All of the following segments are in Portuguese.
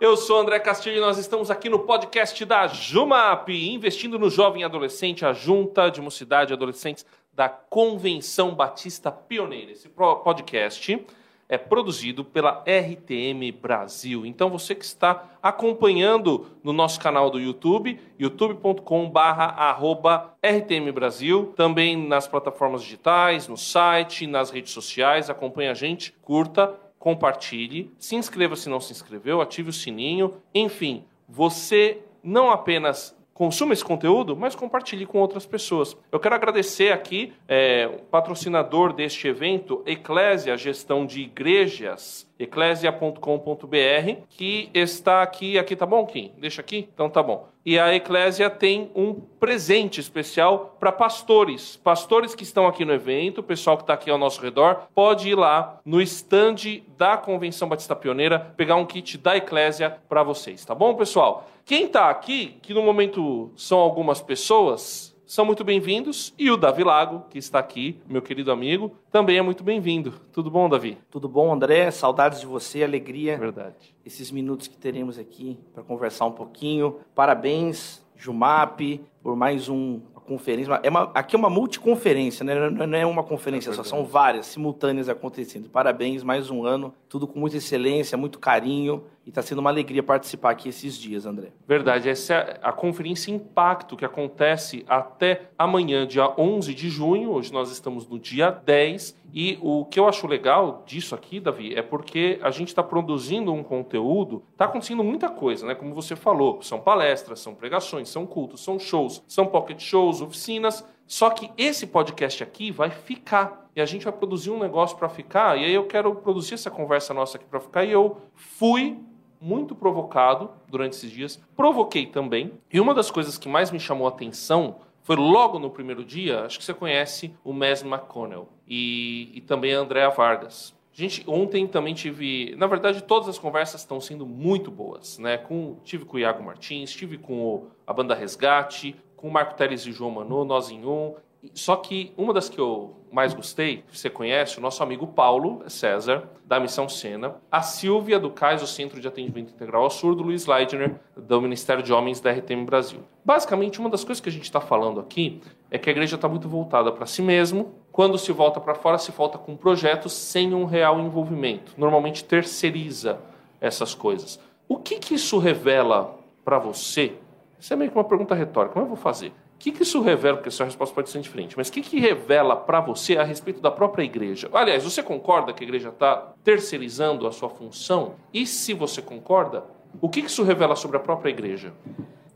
Eu sou André Castilho e nós estamos aqui no podcast da Jumap, investindo no jovem adolescente, a Junta de Mocidade e Adolescentes da Convenção Batista Pioneira. Esse podcast é produzido pela RTM Brasil. Então você que está acompanhando no nosso canal do YouTube, youtube.com/rtm Brasil, também nas plataformas digitais, no site, nas redes sociais, acompanhe a gente, curta, compartilhe, se inscreva se não se inscreveu, ative o sininho, enfim, você não apenas consuma esse conteúdo, mas compartilhe com outras pessoas. Eu quero agradecer aqui é, o patrocinador deste evento, Eclésia Gestão de Igrejas, eclésia.com.br, que está aqui. Aqui tá bom, Kim? Deixa aqui? Então tá bom. E a Eclésia tem um presente especial para pastores. Pastores que estão aqui no evento, o pessoal que está aqui ao nosso redor, pode ir lá no stand da Convenção Batista Pioneira, pegar um kit da Eclésia para vocês, tá bom, pessoal? Quem está aqui, que no momento são algumas pessoas, são muito bem-vindos. E o Davi Lago, que está aqui, meu querido amigo, também é muito bem-vindo. Tudo bom, Davi? Tudo bom, André? Saudades de você, alegria. Verdade. Esses minutos que teremos aqui para conversar um pouquinho. Parabéns, Jumap, por mais um conferência. É uma, aqui é uma multiconferência, né? não é uma conferência é só, são várias simultâneas acontecendo. Parabéns, mais um ano, tudo com muita excelência, muito carinho. E está sendo uma alegria participar aqui esses dias, André. Verdade. Essa é a conferência Impacto, que acontece até amanhã, dia 11 de junho. Hoje nós estamos no dia 10. E o que eu acho legal disso aqui, Davi, é porque a gente está produzindo um conteúdo, está acontecendo muita coisa, né? Como você falou, são palestras, são pregações, são cultos, são shows, são pocket shows, oficinas. Só que esse podcast aqui vai ficar e a gente vai produzir um negócio para ficar. E aí eu quero produzir essa conversa nossa aqui para ficar. E eu fui muito provocado durante esses dias, provoquei também. E uma das coisas que mais me chamou a atenção foi logo no primeiro dia, acho que você conhece o Mes McConnell e, e também a Andrea Vargas. Gente, ontem também tive, na verdade, todas as conversas estão sendo muito boas, né? Com, tive com o Iago Martins, tive com o, a banda Resgate, com o Marco Teles e João Manu, nós em um, só que uma das que eu mais gostei, você conhece, o nosso amigo Paulo César, da Missão Sena, a Silvia do CAIS, o Centro de Atendimento Integral ao Surdo, Luiz Leidner, do Ministério de Homens da RTM Brasil. Basicamente, uma das coisas que a gente está falando aqui é que a igreja está muito voltada para si mesmo. Quando se volta para fora, se volta com projetos sem um real envolvimento. Normalmente terceiriza essas coisas. O que, que isso revela para você? Isso é meio que uma pergunta retórica, mas eu vou fazer. O que, que isso revela? Porque a sua resposta pode ser diferente, mas o que, que revela para você a respeito da própria igreja? Aliás, você concorda que a igreja está terceirizando a sua função? E se você concorda, o que, que isso revela sobre a própria igreja?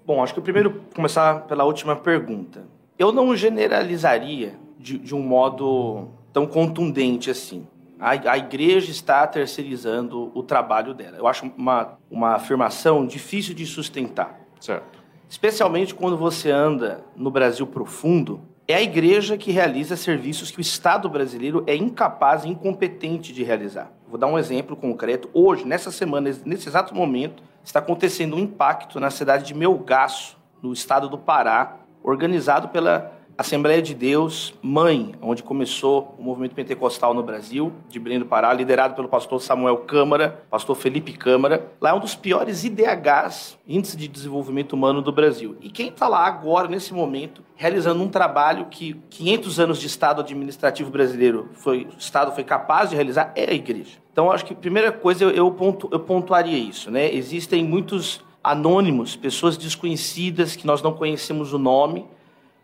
Bom, acho que o primeiro começar pela última pergunta. Eu não generalizaria de, de um modo tão contundente assim. A, a, igreja está terceirizando o trabalho dela. Eu acho uma, uma afirmação difícil de sustentar. Certo especialmente quando você anda no Brasil profundo, é a igreja que realiza serviços que o Estado brasileiro é incapaz e incompetente de realizar. Vou dar um exemplo concreto. Hoje, nessa semana, nesse exato momento, está acontecendo um impacto na cidade de Melgaço, no estado do Pará, organizado pela Assembleia de Deus Mãe, onde começou o movimento pentecostal no Brasil, de Belém do Pará, liderado pelo pastor Samuel Câmara, pastor Felipe Câmara. Lá é um dos piores IDHs, Índice de Desenvolvimento Humano do Brasil. E quem está lá agora, nesse momento, realizando um trabalho que 500 anos de Estado administrativo brasileiro foi, o Estado foi capaz de realizar, é a igreja. Então, acho que a primeira coisa eu, pontu, eu pontuaria isso. Né? Existem muitos anônimos, pessoas desconhecidas que nós não conhecemos o nome,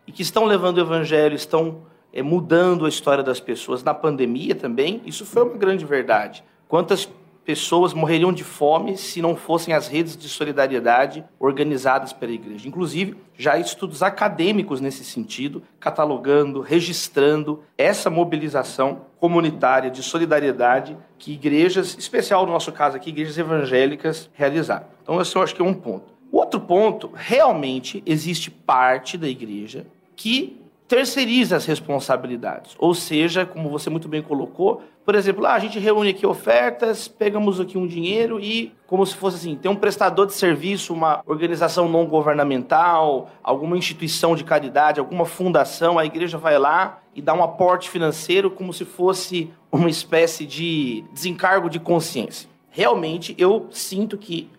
e que estão levando o evangelho, estão é, mudando a história das pessoas. Na pandemia também, isso foi uma grande verdade. Quantas pessoas morreriam de fome se não fossem as redes de solidariedade organizadas pela igreja. Inclusive, já há estudos acadêmicos nesse sentido, catalogando, registrando essa mobilização comunitária de solidariedade que igrejas, especial no nosso caso aqui, igrejas evangélicas, realizaram. Então, esse eu acho que é um ponto. Outro ponto, realmente existe parte da igreja que terceiriza as responsabilidades. Ou seja, como você muito bem colocou, por exemplo, ah, a gente reúne aqui ofertas, pegamos aqui um dinheiro e, como se fosse assim, tem um prestador de serviço, uma organização não governamental, alguma instituição de caridade, alguma fundação, a igreja vai lá e dá um aporte financeiro como se fosse uma espécie de desencargo de consciência. Realmente, eu sinto que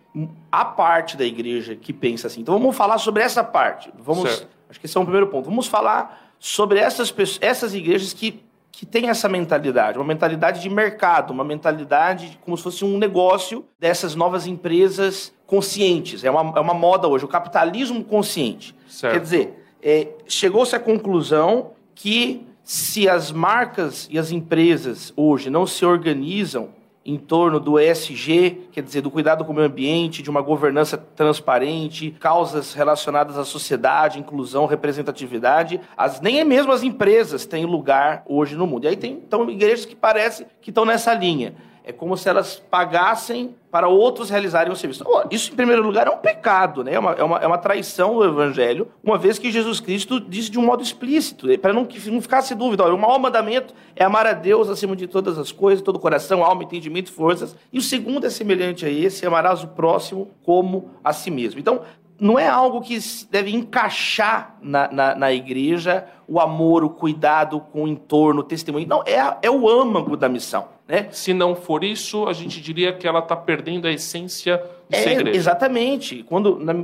a parte da igreja que pensa assim. Então vamos falar sobre essa parte. Vamos, certo. Acho que esse é um primeiro ponto. Vamos falar sobre essas essas igrejas que que têm essa mentalidade, uma mentalidade de mercado, uma mentalidade como se fosse um negócio dessas novas empresas conscientes. É uma, é uma moda hoje, o capitalismo consciente. Certo. Quer dizer, é, chegou-se à conclusão que se as marcas e as empresas hoje não se organizam em torno do ESG, quer dizer, do cuidado com o meio ambiente, de uma governança transparente, causas relacionadas à sociedade, inclusão, representatividade, as, nem é mesmo as empresas têm lugar hoje no mundo. E aí tem então, igrejas que parecem que estão nessa linha. É como se elas pagassem para outros realizarem o serviço. isso, em primeiro lugar, é um pecado, né? é, uma, é, uma, é uma traição do Evangelho, uma vez que Jesus Cristo disse de um modo explícito, para não, não ficasse dúvida. Olha, o maior mandamento é amar a Deus acima de todas as coisas, todo o coração, alma, entendimento forças. E o segundo é semelhante a esse: amarás o próximo como a si mesmo. Então, não é algo que deve encaixar na, na, na, igreja o amor, o cuidado com o entorno, o testemunho. Não, é, é o âmago da missão. Né? Se não for isso, a gente diria que ela está perdendo a essência de é, igreja. Exatamente. Quando na,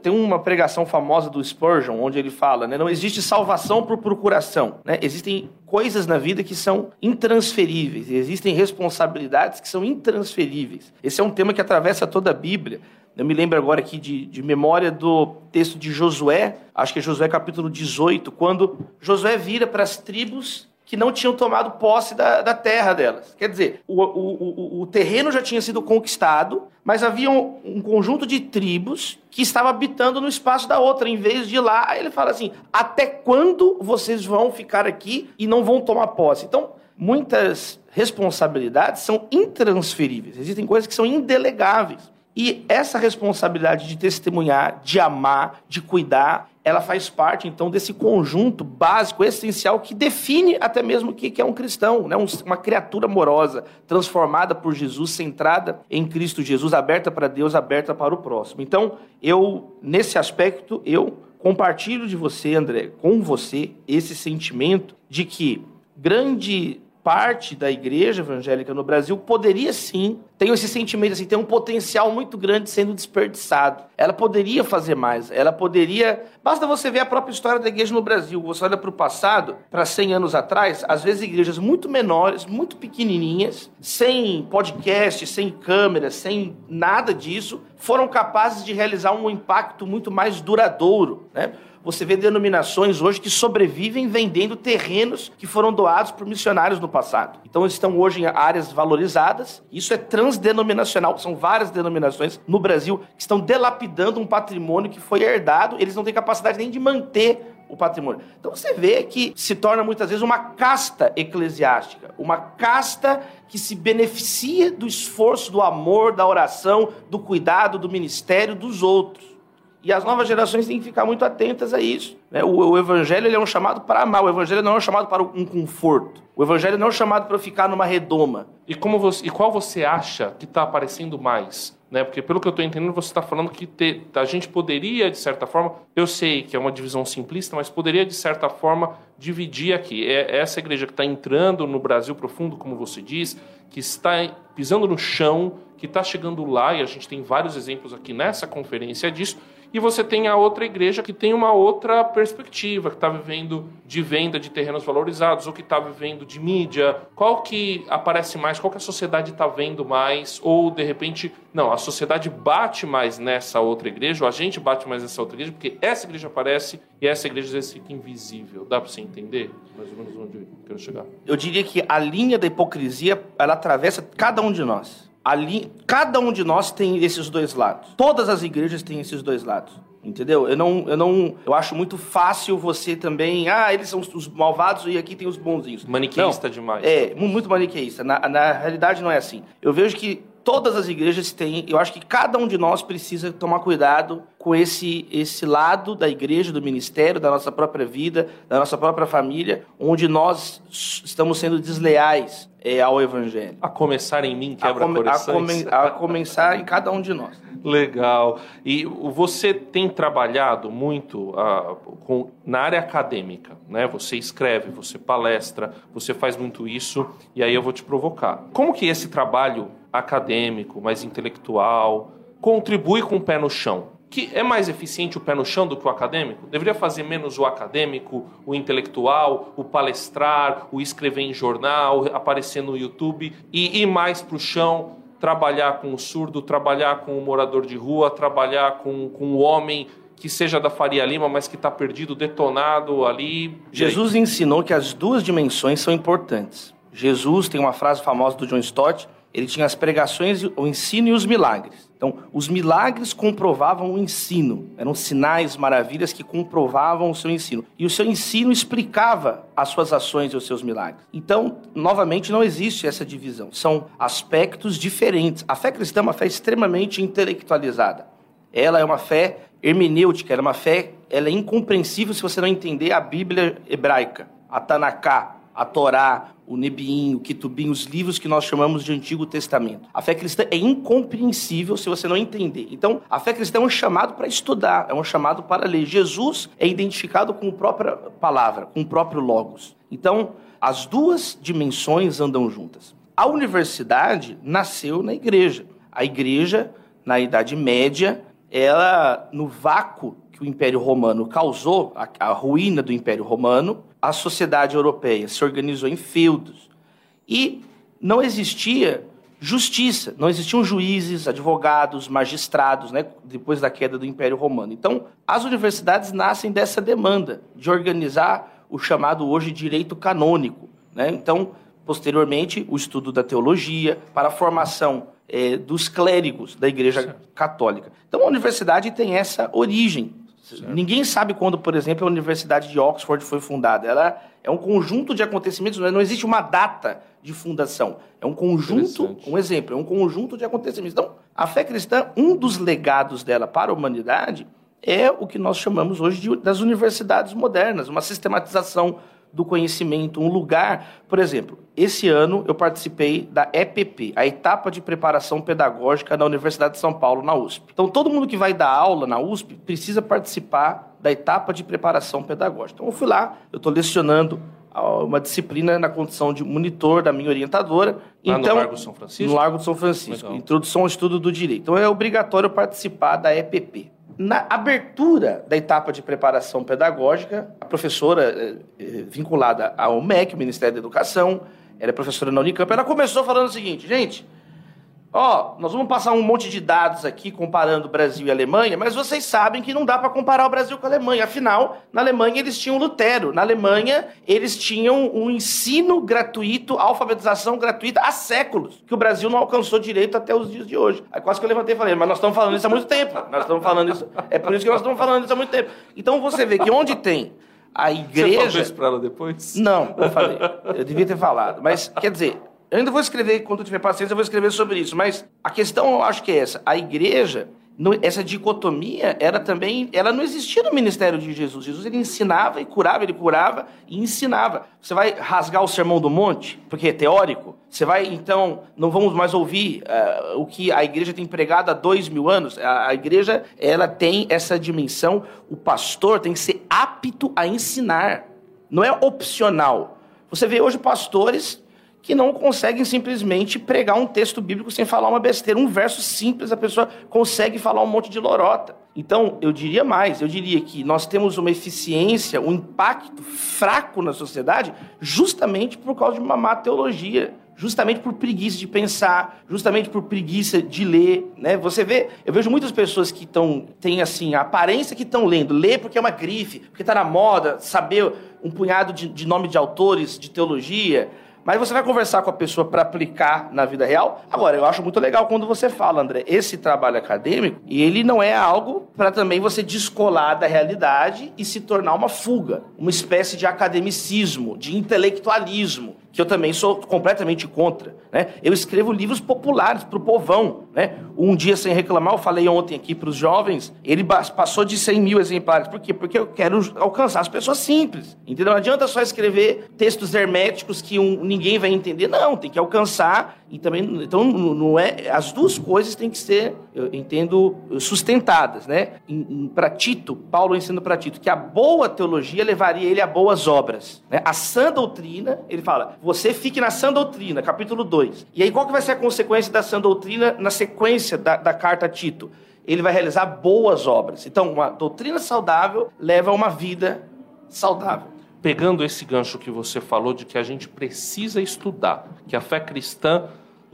tem uma pregação famosa do Spurgeon, onde ele fala, né, não existe salvação por procuração. Né? Existem coisas na vida que são intransferíveis, existem responsabilidades que são intransferíveis. Esse é um tema que atravessa toda a Bíblia. Eu me lembro agora aqui de, de memória do texto de Josué, acho que é Josué capítulo 18, quando Josué vira para as tribos que não tinham tomado posse da, da terra delas. Quer dizer, o, o, o, o, terreno já tinha sido conquistado, mas havia um, um, conjunto de tribos que estava habitando no espaço da outra, em vez de ir lá. Ele fala assim: até quando vocês vão ficar aqui e não vão tomar posse? Então, muitas responsabilidades são intransferíveis, existem coisas que são indelegáveis. E essa responsabilidade de testemunhar, de amar, de cuidar, ela faz parte, então, desse conjunto básico, essencial, que define até mesmo o que é um cristão, né? uma criatura amorosa, transformada por Jesus, centrada em Cristo Jesus, aberta para Deus, aberta para o próximo. Então, eu, nesse aspecto, eu compartilho de você, André, com você, esse sentimento de que grande parte da igreja evangélica no Brasil poderia sim ter esse sentimento assim, tem um potencial muito grande sendo desperdiçado. Ela poderia fazer mais, ela poderia. Basta você ver a própria história da igreja no Brasil. Você olha para o passado, para 100 anos atrás, às vezes igrejas muito menores, muito pequenininhas, sem podcast, sem câmera, sem nada disso, foram capazes de realizar um impacto muito mais duradouro, né? Você vê denominações hoje que sobrevivem vendendo terrenos que foram doados por missionários no passado. Então estão hoje em áreas valorizadas. Isso é transdenominacional. São várias denominações no Brasil que estão delapidando um patrimônio que foi herdado. Eles não têm capacidade nem de manter o patrimônio. Então você vê que se torna muitas vezes uma casta eclesiástica, uma casta que se beneficia do esforço, do amor, da oração, do cuidado, do ministério dos outros. E as novas gerações têm que ficar muito atentas a isso. Né? O, o, evangelho é um chamado para amar, o evangelho não é um chamado para um conforto. O evangelho não é um chamado para ficar numa redoma. E, como você, e qual você acha que está aparecendo mais? Né? Porque, pelo que eu estou entendendo, você está falando que te, a gente poderia, de certa forma, eu sei que é uma divisão simplista, mas poderia, de certa forma, dividir aqui. É essa igreja que está entrando no Brasil profundo, como você diz, que está pisando no chão, que está chegando lá, e a gente tem vários exemplos aqui nessa conferência disso e você tem a outra igreja que tem uma outra perspectiva, que está vivendo de venda de terrenos valorizados, ou que está vivendo de mídia. Qual que aparece mais? Qual que a sociedade está vendo mais? Ou, de repente, não, a sociedade bate mais nessa outra igreja, ou a gente bate mais nessa outra igreja, porque essa igreja aparece e essa igreja às vezes fica invisível. Dá para você entender mais ou menos onde eu quero chegar? Eu diria que a linha da hipocrisia, ela atravessa cada um de nós. Ali, cada um de nós tem esses dois lados. Todas as igrejas têm esses dois lados. Entendeu? Eu não, eu não, eu acho muito fácil você também, ah, eles são os malvados e aqui tem os bonzinhos. Maniqueísta não, demais. É, muito maniqueísta. Na, na realidade não é assim. Eu vejo que todas as igrejas têm, eu acho que cada um de nós precisa tomar cuidado com esse, esse lado da igreja, do ministério, da nossa própria vida, da nossa própria família, onde nós estamos sendo desleais é, ao evangelho. A começar em mim, quebra a, come, a, come, a começar em cada um de nós. Legal. E você tem trabalhado muito uh, com, na área acadêmica, né? Você escreve, você palestra, você faz muito isso, e aí eu vou te provocar. Como que esse trabalho acadêmico, mais intelectual, contribui com o pé no chão que é mais eficiente o pé no chão do que o acadêmico? Deveria fazer menos o acadêmico, o intelectual, o palestrar, o escrever em jornal, aparecer no YouTube e ir mais para o chão, trabalhar com o surdo, trabalhar com o morador de rua, trabalhar com, com o homem que seja da Faria Lima, mas que está perdido, detonado ali. Jesus ensinou que as duas dimensões são importantes. Jesus tem uma frase famosa do John Stott ele tinha as pregações, o ensino e os milagres. Então, os milagres comprovavam o ensino. Eram sinais, maravilhas que comprovavam o seu ensino. E o seu ensino explicava as suas ações e os seus milagres. Então, novamente, não existe essa divisão. São aspectos diferentes. A fé cristã é uma fé extremamente intelectualizada. Ela é uma fé hermenêutica, ela é uma fé, ela é incompreensível se você não entender a Bíblia hebraica, a Tanaká, a Torá, o Nebiim, o Kitubim, os livros que nós chamamos de Antigo Testamento. A fé cristã é incompreensível se você não entender. Então, a fé cristã é um chamado para estudar, é um chamado para ler. Jesus é identificado com a própria palavra, com o próprio Logos. Então, as duas dimensões andam juntas. A universidade nasceu na igreja. A igreja, na Idade Média, ela, no vácuo que o Império Romano causou, a, a ruína do Império Romano, a sociedade europeia se organizou em feudos e não existia justiça, não existiam juízes, advogados, magistrados, né, depois da queda do Império Romano. Então, as universidades nascem dessa demanda de organizar o chamado hoje direito canônico. Né? Então, posteriormente, o estudo da teologia para a formação é, dos clérigos da Igreja. Católica. Então, a universidade tem essa origem Certo. Ninguém sabe quando, por exemplo, a Universidade de Oxford foi fundada. Ela é um conjunto de acontecimentos, não existe uma data de fundação. É um conjunto, um exemplo, é um conjunto de acontecimentos. Então, a fé cristã, um dos legados dela para a humanidade é o que nós chamamos hoje de, das universidades modernas, uma sistematização do conhecimento, um lugar. Por exemplo, esse ano eu participei da EPP, a etapa de preparação pedagógica da Universidade de São Paulo, na USP. Então, todo mundo que vai dar aula na USP precisa participar da etapa de preparação pedagógica. Então, eu fui lá, eu estou lecionando uma disciplina na condição de monitor da minha orientadora. Lá então, no Largo São Francisco? No Largo de São Francisco. Legal. Introdução ao estudo do direito. Então, é obrigatório participar da EPP. Na abertura da etapa de preparação pedagógica, a professora eh, eh, vinculada ao MEC, Ministério da Educação, era professora na Unicamp, ela começou falando o seguinte, gente, Ó, nós vamos passar um monte de dados aqui comparando Brasil e Alemanha, mas vocês sabem que não dá para comparar o Brasil com a Alemanha. Afinal, na Alemanha eles tinham Lutero. Na Alemanha eles tinham um ensino gratuito, alfabetização gratuita há séculos, que o Brasil não alcançou direito até os dias de hoje. Aí quase que eu levantei e falei, mas nós estamos falando isso há muito tempo. Nós estamos falando isso. É por isso que nós estamos falando isso há muito tempo. Então você vê que onde tem a igreja. Você falou isso para ela depois? Não, eu falei. Eu devia ter falado. Mas, quer dizer, eu ainda vou escrever, quando eu tiver paciência, eu vou escrever sobre isso. Mas a questão, eu acho que é essa. A igreja, essa dicotomia, era também, ela não existia no ministério de Jesus. Jesus, ele ensinava e curava, ele curava e ensinava. Você vai rasgar o sermão do monte, porque é teórico? Você vai, então, não vamos mais ouvir uh, o que a igreja tem pregado há dois mil anos? A, a igreja, ela tem essa dimensão, o pastor tem que ser apto a ensinar. Não é opcional. Você vê hoje pastores que não conseguem simplesmente pregar um texto bíblico sem falar uma besteira. Um verso simples, a pessoa consegue falar um monte de lorota. Então, eu diria mais, eu diria que nós temos uma eficiência, um impacto fraco na sociedade, justamente por causa de uma má teologia justamente por preguiça de pensar, justamente por preguiça de ler, né? Você vê, eu vejo muitas pessoas que estão têm assim a aparência que estão lendo, lê porque é uma grife, porque está na moda, saber um punhado de, de nome de autores de teologia, mas você vai conversar com a pessoa para aplicar na vida real. Agora, eu acho muito legal quando você fala, André, esse trabalho acadêmico, e ele não é algo para também você descolar da realidade e se tornar uma fuga, uma espécie de academicismo, de intelectualismo que eu também sou completamente contra. Né? Eu escrevo livros populares para o povão. Né? Um dia sem reclamar, eu falei ontem aqui para os jovens, ele passou de 100 mil exemplares. Por quê? Porque eu quero alcançar as pessoas simples. Entendeu? Não adianta só escrever textos herméticos que um, ninguém vai entender. Não, tem que alcançar e também então não é as duas coisas têm que ser eu entendo sustentadas né? Para Tito Paulo ensina para Tito que a boa teologia levaria ele a boas obras né? a sã doutrina ele fala você fique na sã doutrina capítulo 2 e aí qual que vai ser a consequência da sã doutrina na sequência da, da carta a Tito? Ele vai realizar boas obras. Então uma doutrina saudável leva a uma vida saudável. Pegando esse gancho que você falou de que a gente precisa estudar, que a fé cristã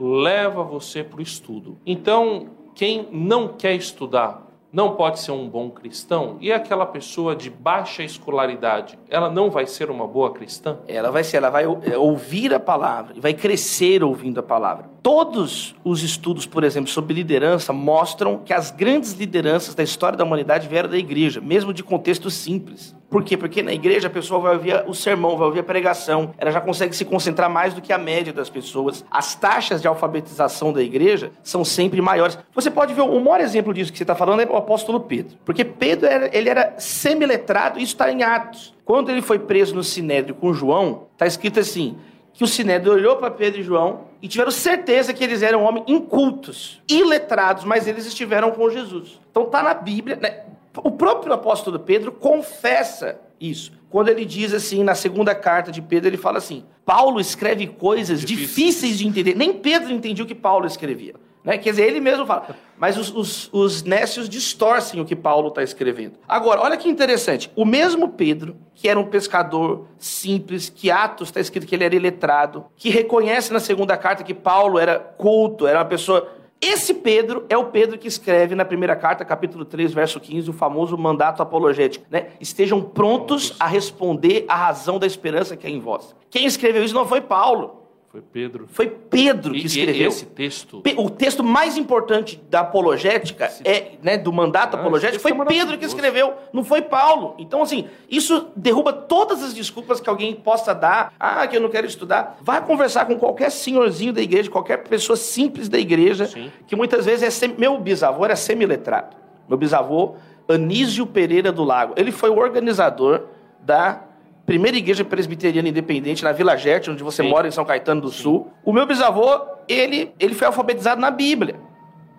leva você para o estudo. Então, quem não quer estudar não pode ser um bom cristão? E aquela pessoa de baixa escolaridade, ela não vai ser uma boa cristã? Ela vai ser, ela vai é, ouvir a palavra e vai crescer ouvindo a palavra. Todos os estudos, por exemplo, sobre liderança mostram que as grandes lideranças da história da humanidade vieram da igreja, mesmo de contextos simples. Por quê? Porque na igreja a pessoa vai ouvir o sermão, vai ouvir a pregação, ela já consegue se concentrar mais do que a média das pessoas. As taxas de alfabetização da igreja são sempre maiores. Você pode ver o maior exemplo disso que você está falando é apóstolo Pedro. Porque Pedro era, ele era semiletrado, isso está em Atos. Quando ele foi preso no Sinédrio com João, está escrito assim: que o Sinédrio olhou para Pedro e João e tiveram certeza que eles eram homens incultos, iletrados, mas eles estiveram com Jesus. Então está na Bíblia, né? O próprio apóstolo Pedro confessa isso. Quando ele diz assim, na segunda carta de Pedro, ele fala assim: Paulo escreve coisas Difícil. difíceis de entender. Nem Pedro entendia o que Paulo escrevia. Né? Quer dizer, ele mesmo fala. Mas os, os, os nécios distorcem o que Paulo está escrevendo. Agora, olha que interessante. O mesmo Pedro, que era um pescador simples, que Atos está escrito que ele era iletrado, que reconhece na segunda carta que Paulo era culto, era uma pessoa esse Pedro é o Pedro que escreve na primeira carta, capítulo 3, verso 15, o famoso mandato apologético. Né? Estejam prontos a responder à razão da esperança que é em vós. Quem escreveu isso não foi Paulo. Foi Pedro. Foi Pedro que escreveu. esse texto. O texto mais importante da apologética, esse... é, né, do mandato ah, apologético, foi é Pedro que escreveu, não foi Paulo. Então, assim, isso derruba todas as desculpas que alguém possa dar. Ah, que eu não quero estudar. Vai conversar com qualquer senhorzinho da igreja, qualquer pessoa simples da igreja, Sim. que muitas vezes é. Sem... Meu bisavô era semiletrado. Meu bisavô, Anísio Pereira do Lago. Ele foi o organizador da primeira igreja presbiteriana independente na Vila Gerte, onde você Sim. mora em São Caetano do Sim. Sul. O meu bisavô, ele, ele foi alfabetizado na Bíblia.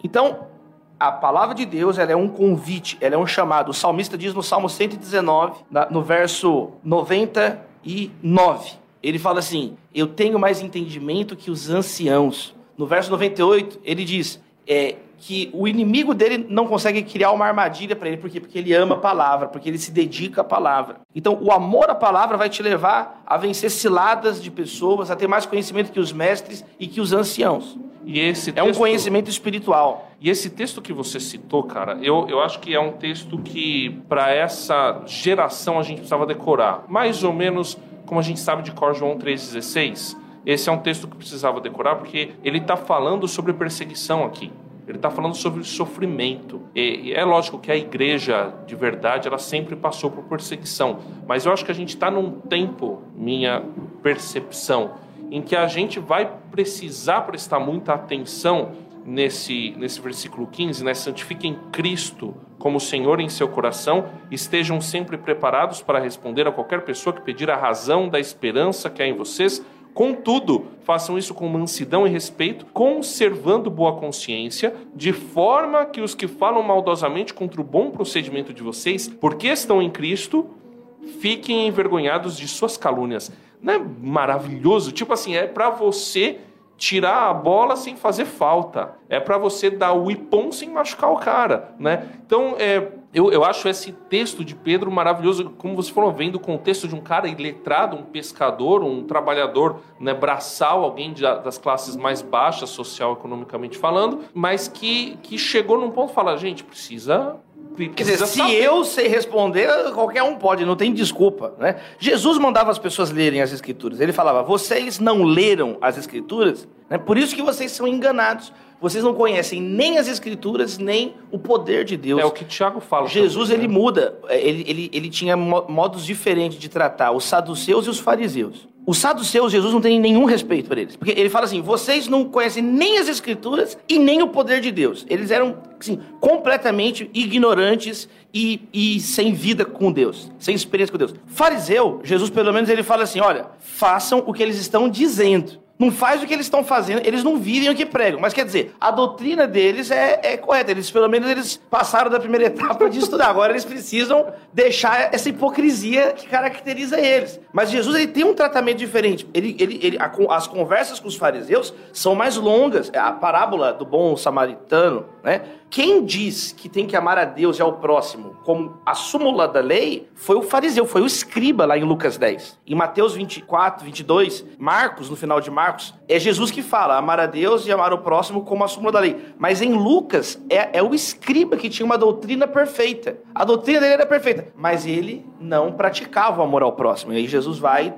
Então, a palavra de Deus ela é um convite, ela é um chamado. O salmista diz no Salmo 119, no verso 99, ele fala assim: Eu tenho mais entendimento que os anciãos. No verso 98, ele diz: é, que o inimigo dele não consegue criar uma armadilha para ele. Por quê? Porque ele ama a palavra, porque ele se dedica à palavra. Então, o amor à palavra vai te levar a vencer ciladas de pessoas, a ter mais conhecimento que os mestres e que os anciãos. E esse texto, é um conhecimento espiritual. E esse texto que você citou, cara, eu, eu acho que é um texto que, para essa geração, a gente precisava decorar. Mais ou menos como a gente sabe de cor João 3,16. Esse é um texto que precisava decorar porque ele está falando sobre perseguição aqui. Ele está falando sobre sofrimento. E, é lógico que a igreja, de verdade, ela sempre passou por perseguição. Mas eu acho que a gente está num tempo, minha percepção, em que a gente vai precisar prestar muita atenção nesse, nesse versículo 15, né? Santifiquem Cristo como Senhor em seu coração, estejam sempre preparados para responder a qualquer pessoa que pedir a razão da esperança que há em vocês Contudo, façam isso com mansidão e respeito, conservando boa consciência, de forma que os que falam maldosamente contra o bom procedimento de vocês, porque estão em Cristo, fiquem envergonhados de suas calúnias. Não é maravilhoso? Tipo assim, é para você tirar a bola sem fazer falta. É para você dar o ipom sem machucar o cara, né? Então, é, eu, eu acho esse texto de Pedro maravilhoso, como você falou, vem do contexto de um cara iletrado, um pescador, um trabalhador né, braçal, alguém de, das classes mais baixas, social, economicamente falando, mas que, que chegou num ponto e fala, gente, precisa Quer dizer, se saber. eu sei responder, qualquer um pode, não tem desculpa. Né? Jesus mandava as pessoas lerem as Escrituras. Ele falava: vocês não leram as Escrituras, né? por isso que vocês são enganados. Vocês não conhecem nem as Escrituras, nem o poder de Deus. É o que Tiago fala. Jesus, também, ele né? muda. É, ele, ele, ele tinha modos diferentes de tratar os saduceus e os fariseus. Os saduceus, Jesus não tem nenhum respeito por eles. Porque ele fala assim: vocês não conhecem nem as Escrituras e nem o poder de Deus. Eles eram, assim, completamente ignorantes e, e sem vida com Deus, sem experiência com Deus. Fariseu, Jesus, pelo menos, ele fala assim: olha, façam o que eles estão dizendo. Não faz o que eles estão fazendo, eles não vivem o que pregam. Mas quer dizer, a doutrina deles é, é correta. Eles, pelo menos, eles passaram da primeira etapa de estudar. Agora eles precisam deixar essa hipocrisia que caracteriza eles. Mas Jesus ele tem um tratamento diferente. Ele, ele, ele, a, as conversas com os fariseus são mais longas. É a parábola do bom samaritano, né? Quem diz que tem que amar a Deus e ao próximo como a súmula da lei foi o fariseu, foi o escriba lá em Lucas 10. Em Mateus 24, 22, Marcos, no final de Marcos, é Jesus que fala amar a Deus e amar o próximo como a súmula da lei. Mas em Lucas, é, é o escriba que tinha uma doutrina perfeita. A doutrina dele era perfeita, mas ele não praticava o amor ao próximo. E aí Jesus vai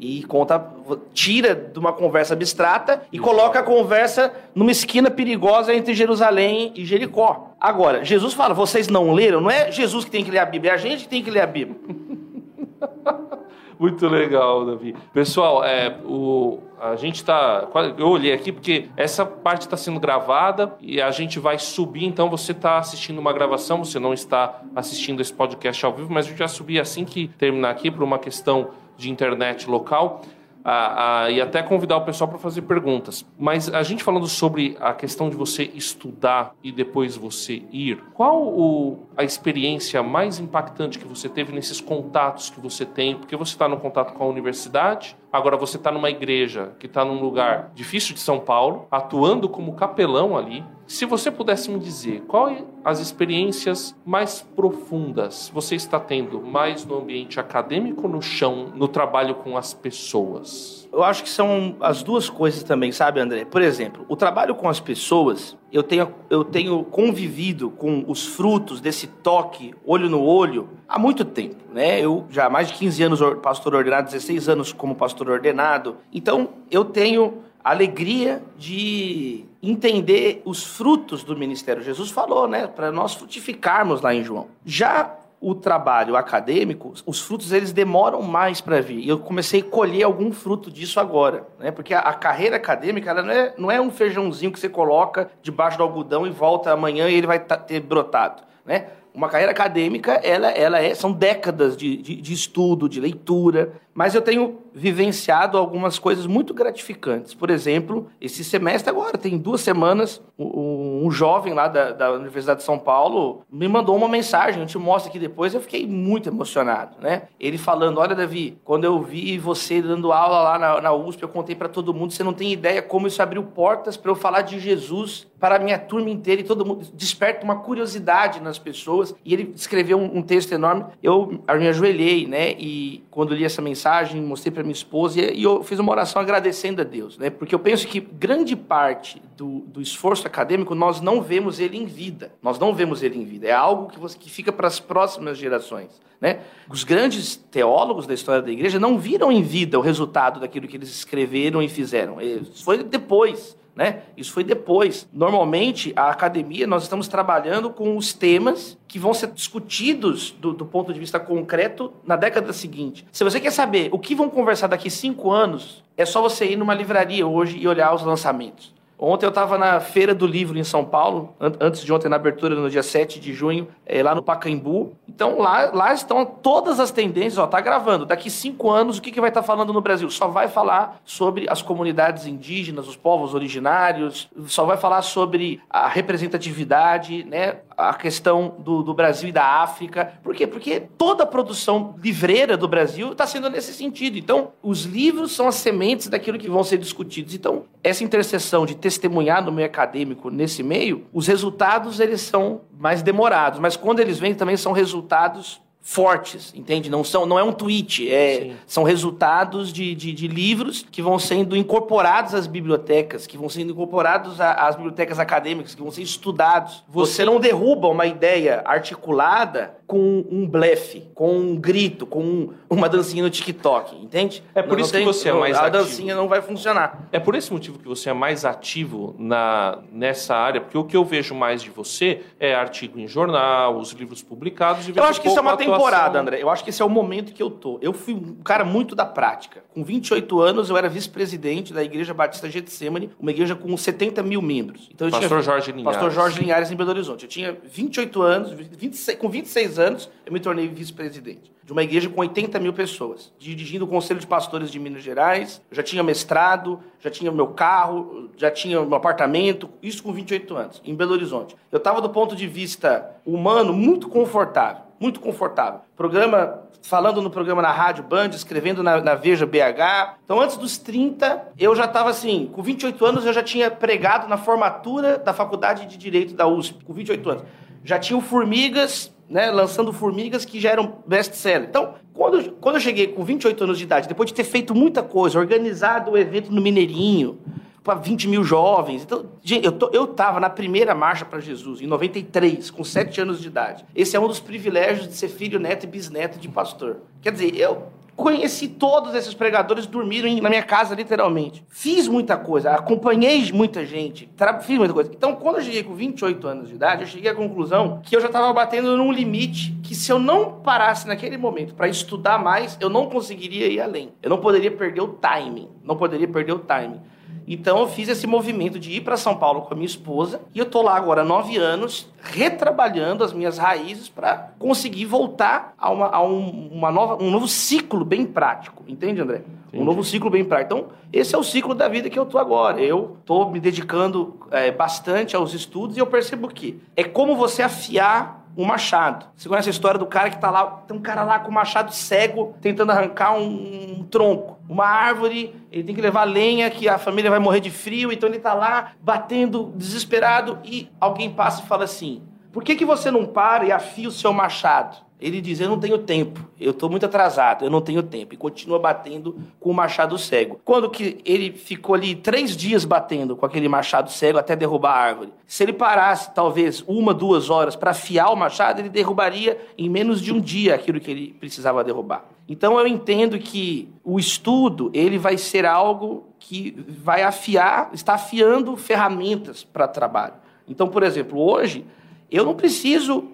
e conta, tira de uma conversa abstrata e coloca a conversa numa esquina perigosa entre Jerusalém e Jericó. Agora, Jesus fala: vocês não leram? Não é Jesus que tem que ler a Bíblia, é a gente que tem que ler a Bíblia. Muito legal, Davi. Pessoal, é, o, a gente está. Eu olhei aqui porque essa parte está sendo gravada e a gente vai subir. Então você está assistindo uma gravação, você não está assistindo esse podcast ao vivo, mas a gente vai subir assim que terminar aqui por uma questão de internet local. A, a, e até convidar o pessoal para fazer perguntas. Mas a gente falando sobre a questão de você estudar e depois você ir, qual o, a experiência mais impactante que você teve nesses contatos que você tem? Porque você está no contato com a universidade, agora você está numa igreja que está num lugar difícil de São Paulo, atuando como capelão ali, se você pudesse me dizer quais as experiências mais profundas você está tendo mais no ambiente acadêmico, no chão, no trabalho com as pessoas? Eu acho que são as duas coisas também, sabe, André? Por exemplo, o trabalho com as pessoas, eu tenho, eu tenho convivido com os frutos desse toque, olho no olho, há muito tempo, né? Eu já há mais de 15 anos pastor ordenado, 16 anos como pastor ordenado. Então, eu tenho alegria de entender os frutos do ministério. Jesus falou, né, para nós frutificarmos lá em João. Já o trabalho acadêmico, os frutos eles demoram mais para vir. E eu comecei a colher algum fruto disso agora, né? Porque a, a carreira acadêmica ela não é, não é um feijãozinho que você coloca debaixo do algodão e volta amanhã e ele vai ter brotado, né? Uma carreira acadêmica, ela, ela é, são décadas de, de, de estudo, de leitura, mas eu tenho vivenciado algumas coisas muito gratificantes. Por exemplo, esse semestre agora, tem duas semanas, um, jovem lá da, da, Universidade de São Paulo me mandou uma mensagem, eu te mostro aqui depois, eu fiquei muito emocionado, né? Ele falando, olha Davi, quando eu vi você dando aula lá na, na USP, eu contei para todo mundo, você não tem ideia como isso abriu portas para eu falar de Jesus para a minha turma inteira e todo mundo desperta uma curiosidade nas pessoas. E ele escreveu um, um texto enorme. Eu, eu me ajoelhei, né? E quando li essa mensagem, mostrei para minha esposa e, eu fiz uma oração agradecendo a Deus, né? Porque eu penso que grande parte do, do esforço acadêmico nós não vemos ele em vida. Nós não vemos ele em vida. É algo que, você, que fica para as próximas gerações, né? Os grandes teólogos da história da igreja não viram em vida o resultado daquilo que eles escreveram e fizeram. Foi depois. Né? Isso foi depois. Normalmente, a academia, nós estamos trabalhando com os temas que vão ser discutidos do, do, ponto de vista concreto na década seguinte. Se você quer saber o que vão conversar daqui cinco anos, é só você ir numa livraria hoje e olhar os lançamentos. Ontem eu estava na Feira do Livro em São Paulo, antes de ontem, na abertura, no dia 7 de junho, é, lá no Pacaembu. Então lá, lá estão todas as tendências, ó, tá gravando. Daqui cinco anos, o que, que vai estar tá falando no Brasil? Só vai falar sobre as comunidades indígenas, os povos originários, só vai falar sobre a representatividade, né? A questão do, do, Brasil e da África. Por quê? Porque toda a produção livreira do Brasil está sendo nesse sentido. Então, os livros são as sementes daquilo que vão ser discutidos. Então, essa interseção de testemunhar no meio acadêmico nesse meio, os resultados eles são mais demorados, mas quando eles vêm também são resultados fortes, entende? Não são, não é um tweet, é, são resultados de, de, de, livros que vão sendo incorporados às bibliotecas, que vão sendo incorporados às bibliotecas acadêmicas, que vão ser estudados. Você, Você não derruba uma ideia articulada com um blefe, com um grito, com uma dancinha no TikTok, entende? É por não, isso não que tem, você é mais a ativo. A dancinha não vai funcionar. É por esse motivo que você é mais ativo na, nessa área, porque o que eu vejo mais de você é artigo em jornal, os livros publicados e Eu acho que isso é uma temporada, André. Eu acho que esse é o momento que eu tô. Eu fui um cara muito da prática. Com 28 anos, eu era vice-presidente da Igreja Batista Getsemane, uma igreja com 70 mil membros. Então, Pastor tinha, Jorge Linhares. Pastor Jorge Linhares em Belo Horizonte. Eu tinha 28 anos, 26, com 26 anos, eu me tornei vice-presidente de uma igreja com 80 mil pessoas, dirigindo o Conselho de Pastores de Minas Gerais. Eu já tinha mestrado, já tinha meu carro, já tinha meu apartamento, isso com 28 anos, em Belo Horizonte. Eu estava do ponto de vista humano muito confortável, muito confortável. Programa falando no programa na Rádio Band, escrevendo na, na, Veja BH. Então, antes dos 30, eu já estava assim, com 28 anos, eu já tinha pregado na formatura da Faculdade de Direito da USP, com 28 anos. Já tinha o Formigas, né, lançando Formigas, que já eram best-seller. Então, quando, quando eu cheguei com 28 anos de idade, depois de ter feito muita coisa, organizado o evento no Mineirinho, para 20 mil jovens. Então, gente, eu, tô, eu tava na primeira marcha para Jesus, em 93, com 7 anos de idade. Esse é um dos privilégios de ser filho, neto e bisneto de pastor. Quer dizer, eu conheci todos esses pregadores, dormiram na minha casa, literalmente. Fiz muita coisa, acompanhei muita gente, fiz muita coisa. Então, quando eu cheguei com 28 anos de idade, eu cheguei à conclusão que eu já estava batendo num limite que se eu não parasse naquele momento para estudar mais, eu não conseguiria ir além. Eu não poderia perder o timing. Não poderia perder o timing. Então eu fiz esse movimento de ir para São Paulo com a minha esposa e eu tô lá agora há nove anos retrabalhando as minhas raízes para conseguir voltar a, uma, a um, uma nova, um novo ciclo bem prático, entende, André? Entendi. Um novo ciclo bem prático. Então esse é o ciclo da vida que eu tô agora. Eu tô me dedicando é, bastante aos estudos e eu percebo que é como você afiar um machado. Você conhece a história do cara que tá lá, tem um cara lá com um machado cego tentando arrancar um, um, tronco, uma árvore, ele tem que levar lenha que a família vai morrer de frio, então ele tá lá batendo desesperado e alguém passa e fala assim: "Por que que você não para e afia o seu machado?" Ele diz: Eu não tenho tempo, eu estou muito atrasado, eu não tenho tempo. E continua batendo com o machado cego. Quando que ele ficou ali três dias batendo com aquele machado cego até derrubar a árvore. Se ele parasse, talvez, uma, duas horas para afiar o machado, ele derrubaria em menos de um dia aquilo que ele precisava derrubar. Então eu entendo que o estudo ele vai ser algo que vai afiar, está afiando ferramentas para trabalho. Então, por exemplo, hoje eu não preciso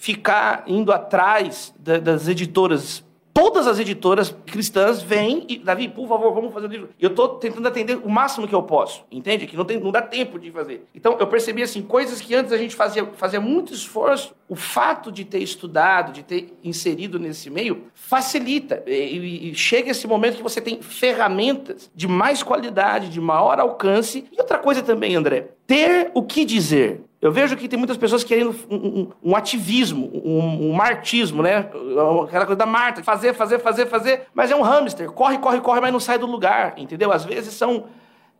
ficar indo atrás das editoras. Todas as editoras cristãs vêm e, Davi, por favor, vamos fazer o livro. Eu estou tentando atender o máximo que eu posso, entende? Que não, tem, não dá tempo de fazer. Então, eu percebi, assim, coisas que antes a gente fazia, fazia muito esforço, o fato de ter estudado, de ter inserido nesse meio, facilita. E, e chega esse momento que você tem ferramentas de mais qualidade, de maior alcance. E outra coisa também, André, ter o que dizer. Eu vejo que tem muitas pessoas querendo um, um, um ativismo, um, um, martismo, né? Aquela coisa da Marta, fazer, fazer, fazer, fazer. Mas é um hamster, corre, corre, corre, mas não sai do lugar, entendeu? Às vezes são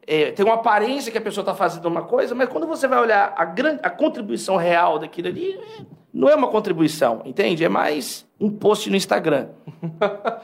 é, tem uma aparência que a pessoa está fazendo uma coisa, mas quando você vai olhar a, grande, a contribuição real daquilo ali, não é uma contribuição, entende? É mais um post no Instagram.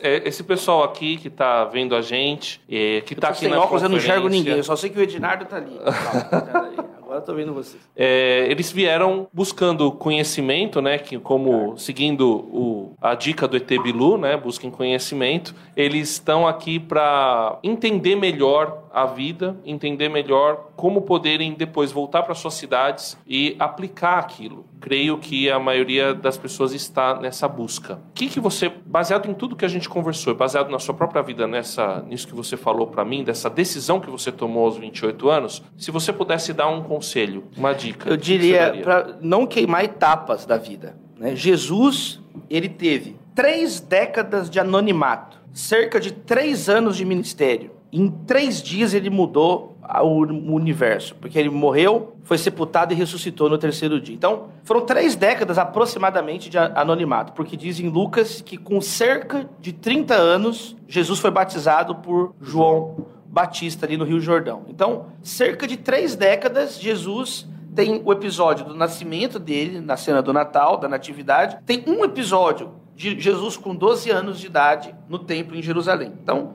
É, esse pessoal aqui que está vendo a gente, é, que está aqui sem na óculos, eu não enxergo ninguém, eu só sei que o Ednardo está ali. Agora tô vendo vocês. É, eles vieram buscando conhecimento, né? Que como seguindo o, a dica do ET Bilu, né? Busquem conhecimento. Eles estão aqui para entender melhor a vida, entender melhor como poderem depois voltar para suas cidades e aplicar aquilo. Creio que a maioria das pessoas está nessa busca. O que, que você, baseado em tudo que a gente conversou, baseado na sua própria vida, nessa, nisso que você falou para mim, dessa decisão que você tomou aos 28 anos, se você pudesse dar um conselho, uma dica. Eu diria para não queimar etapas da vida. Né? Jesus, ele teve três décadas de anonimato, cerca de três anos de ministério em três dias ele mudou o universo, porque ele morreu, foi sepultado e ressuscitou no terceiro dia. Então, foram três décadas aproximadamente de anonimato, porque diz em Lucas que com cerca de 30 anos, Jesus foi batizado por João Batista ali no Rio Jordão. Então, cerca de três décadas, Jesus tem o episódio do nascimento dele, na cena do Natal, da Natividade. Tem um episódio de Jesus com 12 anos de idade no templo em Jerusalém. Então,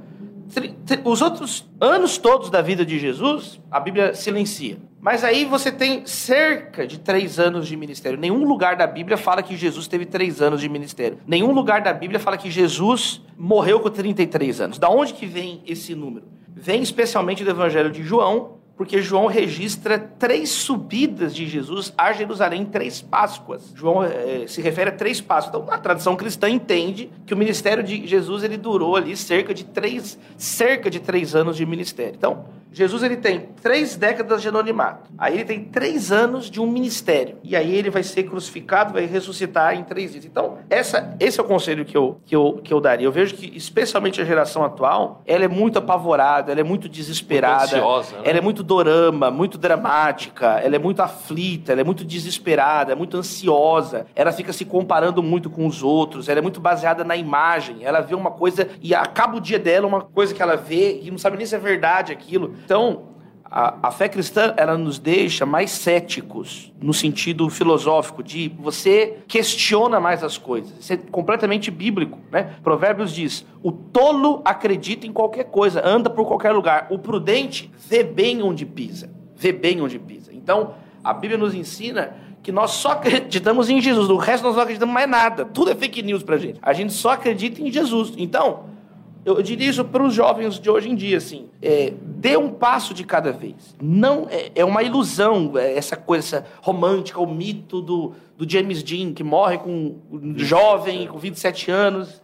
os outros anos todos da vida de Jesus, a Bíblia silencia. Mas aí você tem cerca de três anos de ministério. Nenhum lugar da Bíblia fala que Jesus teve três anos de ministério. Nenhum lugar da Bíblia fala que Jesus morreu com 33 anos. Da onde que vem esse número? Vem especialmente do Evangelho de João, porque João registra três subidas de Jesus a Jerusalém, três Páscoas. João é, se refere a três Páscoas. Então, a tradição cristã entende que o ministério de Jesus ele durou ali cerca de três, cerca de três anos de ministério. Então, Jesus ele tem três décadas de anonimato. Aí ele tem três anos de um ministério. E aí ele vai ser crucificado, vai ressuscitar em três dias. Então, essa, esse é o conselho que eu, que, eu, que eu daria. Eu vejo que, especialmente a geração atual, ela é muito apavorada, ela é muito desesperada. Muito ansiosa, né? Ela é muito dorama, muito dramática, ela é muito aflita, ela é muito desesperada, é muito ansiosa. Ela fica se comparando muito com os outros, ela é muito baseada na imagem. Ela vê uma coisa e acaba o dia dela uma coisa que ela vê e não sabe nem se é verdade aquilo. Então, a, a, fé cristã ela nos deixa mais céticos no sentido filosófico de você questiona mais as coisas. Isso é completamente bíblico, né? Provérbios diz: o tolo acredita em qualquer coisa, anda por qualquer lugar. O prudente vê bem onde pisa, vê bem onde pisa. Então, a Bíblia nos ensina que nós só acreditamos em Jesus, o resto nós não acreditamos mais nada. Tudo é fake news pra gente. A gente só acredita em Jesus. Então, eu diria isso para os jovens de hoje em dia, assim, é, dê um passo de cada vez. Não é, é uma ilusão é, essa coisa romântica, o mito do, do James Dean que morre com um jovem com 27 anos.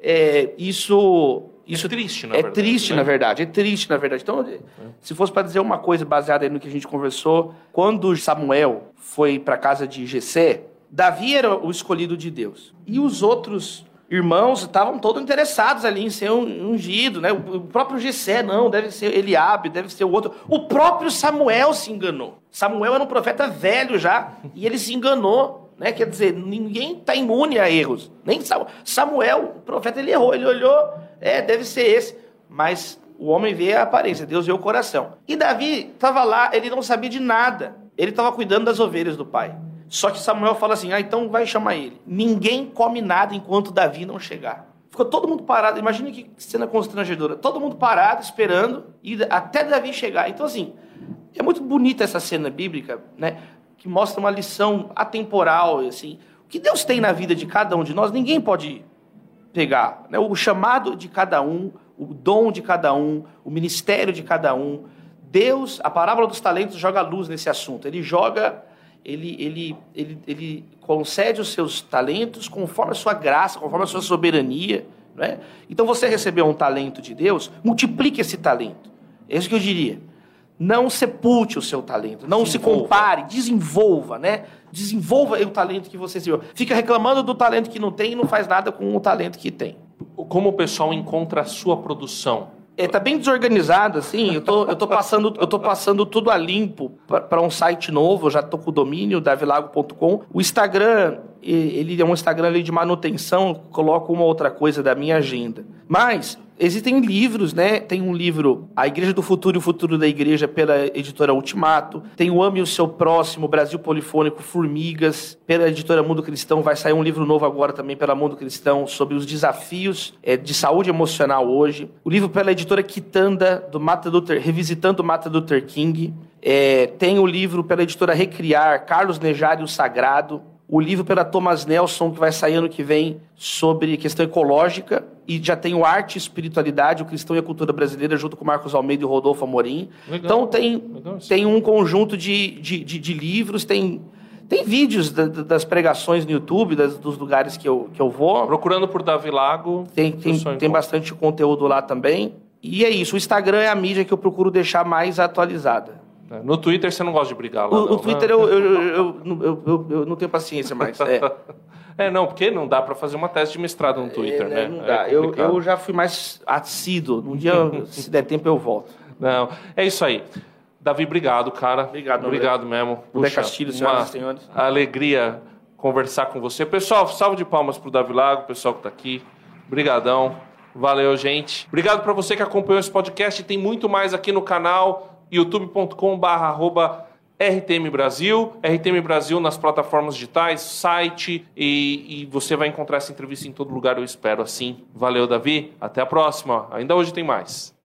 É, isso isso é triste, na é verdade. Triste, né? na verdade. É triste, na verdade. Então, é. se fosse para dizer uma coisa baseada no que a gente conversou, quando Samuel foi para a casa de Jessé, Davi era o escolhido de Deus. E os outros irmãos estavam todos interessados ali em ser ungido, né? O próprio Gessé, não, deve ser Eliabe, deve ser o outro. O próprio Samuel se enganou. Samuel era um profeta velho já, e ele se enganou, né? Quer dizer, ninguém está imune a erros. Nem Samuel, o profeta, ele errou, ele olhou, é, deve ser esse. Mas o homem vê a aparência, Deus vê o coração. E Davi estava lá, ele não sabia de nada. Ele estava cuidando das ovelhas do pai. Só que Samuel fala assim: ah, então vai chamar ele. Ninguém come nada enquanto Davi não chegar. Ficou todo mundo parado. Imagine que cena constrangedora. Todo mundo parado, esperando, e até Davi chegar. Então, assim, é muito bonita essa cena bíblica, né? Que mostra uma lição atemporal, assim. O que Deus tem na vida de cada um de nós, ninguém pode pegar. Né? O chamado de cada um, o dom de cada um, o ministério de cada um. Deus, a parábola dos talentos joga luz nesse assunto. Ele joga ele, ele, ele, ele concede os seus talentos conforme a sua graça, conforme a sua soberania. Né? Então você recebeu um talento de Deus, multiplique esse talento. É isso que eu diria. Não sepulte o seu talento, não se compare, desenvolva, né? Desenvolva o talento que você recebeu. Fica reclamando do talento que não tem e não faz nada com o talento que tem. Como o pessoal encontra a sua produção? É, tá bem desorganizado, assim. Eu tô, eu tô, passando, eu tô passando tudo a limpo para um site novo. Eu já tô com o domínio, davilago.com. O Instagram, ele é um Instagram de manutenção. Coloco uma outra coisa da minha agenda. Mas Existem livros, né? Tem um livro, A Igreja do Futuro e o Futuro da Igreja, pela editora Ultimato. Tem o Ame o Seu Próximo, Brasil Polifônico, Formigas, pela editora Mundo Cristão. Vai sair um livro novo agora também pela Mundo Cristão sobre os desafios é, de saúde emocional hoje. O livro pela editora Quitanda, do Mata Luther, revisitando Mata Luther King. É, tem o livro pela editora Recriar, Carlos Nejário o Sagrado o livro pela Thomas Nelson, que vai sair ano que vem, sobre questão ecológica, e já tem o Arte e Espiritualidade, o Cristão e a Cultura Brasileira, junto com Marcos Almeida e Rodolfo Amorim. Legal, então tem, tem um conjunto de, de, de, de livros, tem, tem vídeos da, das pregações no YouTube, das, dos lugares que eu, que eu vou. Procurando por Davi Lago. Tem, tem, tem bastante conteúdo lá também. E é isso, o Instagram é a mídia que eu procuro deixar mais atualizada. É, no Twitter você não gosta de brigar lá, O, não, o Twitter né? eu, eu, eu, eu, não tenho paciência mais. É. é, não, porque não dá para fazer uma tese de mestrado no Twitter, é, né? Não dá. eu, eu já fui mais assíduo. Um dia, se der tempo, eu volto. Não, é isso aí. Davi, obrigado, cara. Obrigado, Obrigado mesmo. Puxa, Castilho, senhoras e senhores. alegria conversar com você. Pessoal, salve de palmas pro Davi Lago, pessoal que está aqui. Obrigadão. Valeu, gente. Obrigado para você que acompanhou esse podcast. Tem muito mais aqui no canal youtube.com/barra RTM Brasil, RTM Brasil nas plataformas digitais, site, e, e, você vai encontrar essa entrevista em todo lugar, eu espero assim. Valeu, Davi. Até a próxima. Ainda hoje tem mais.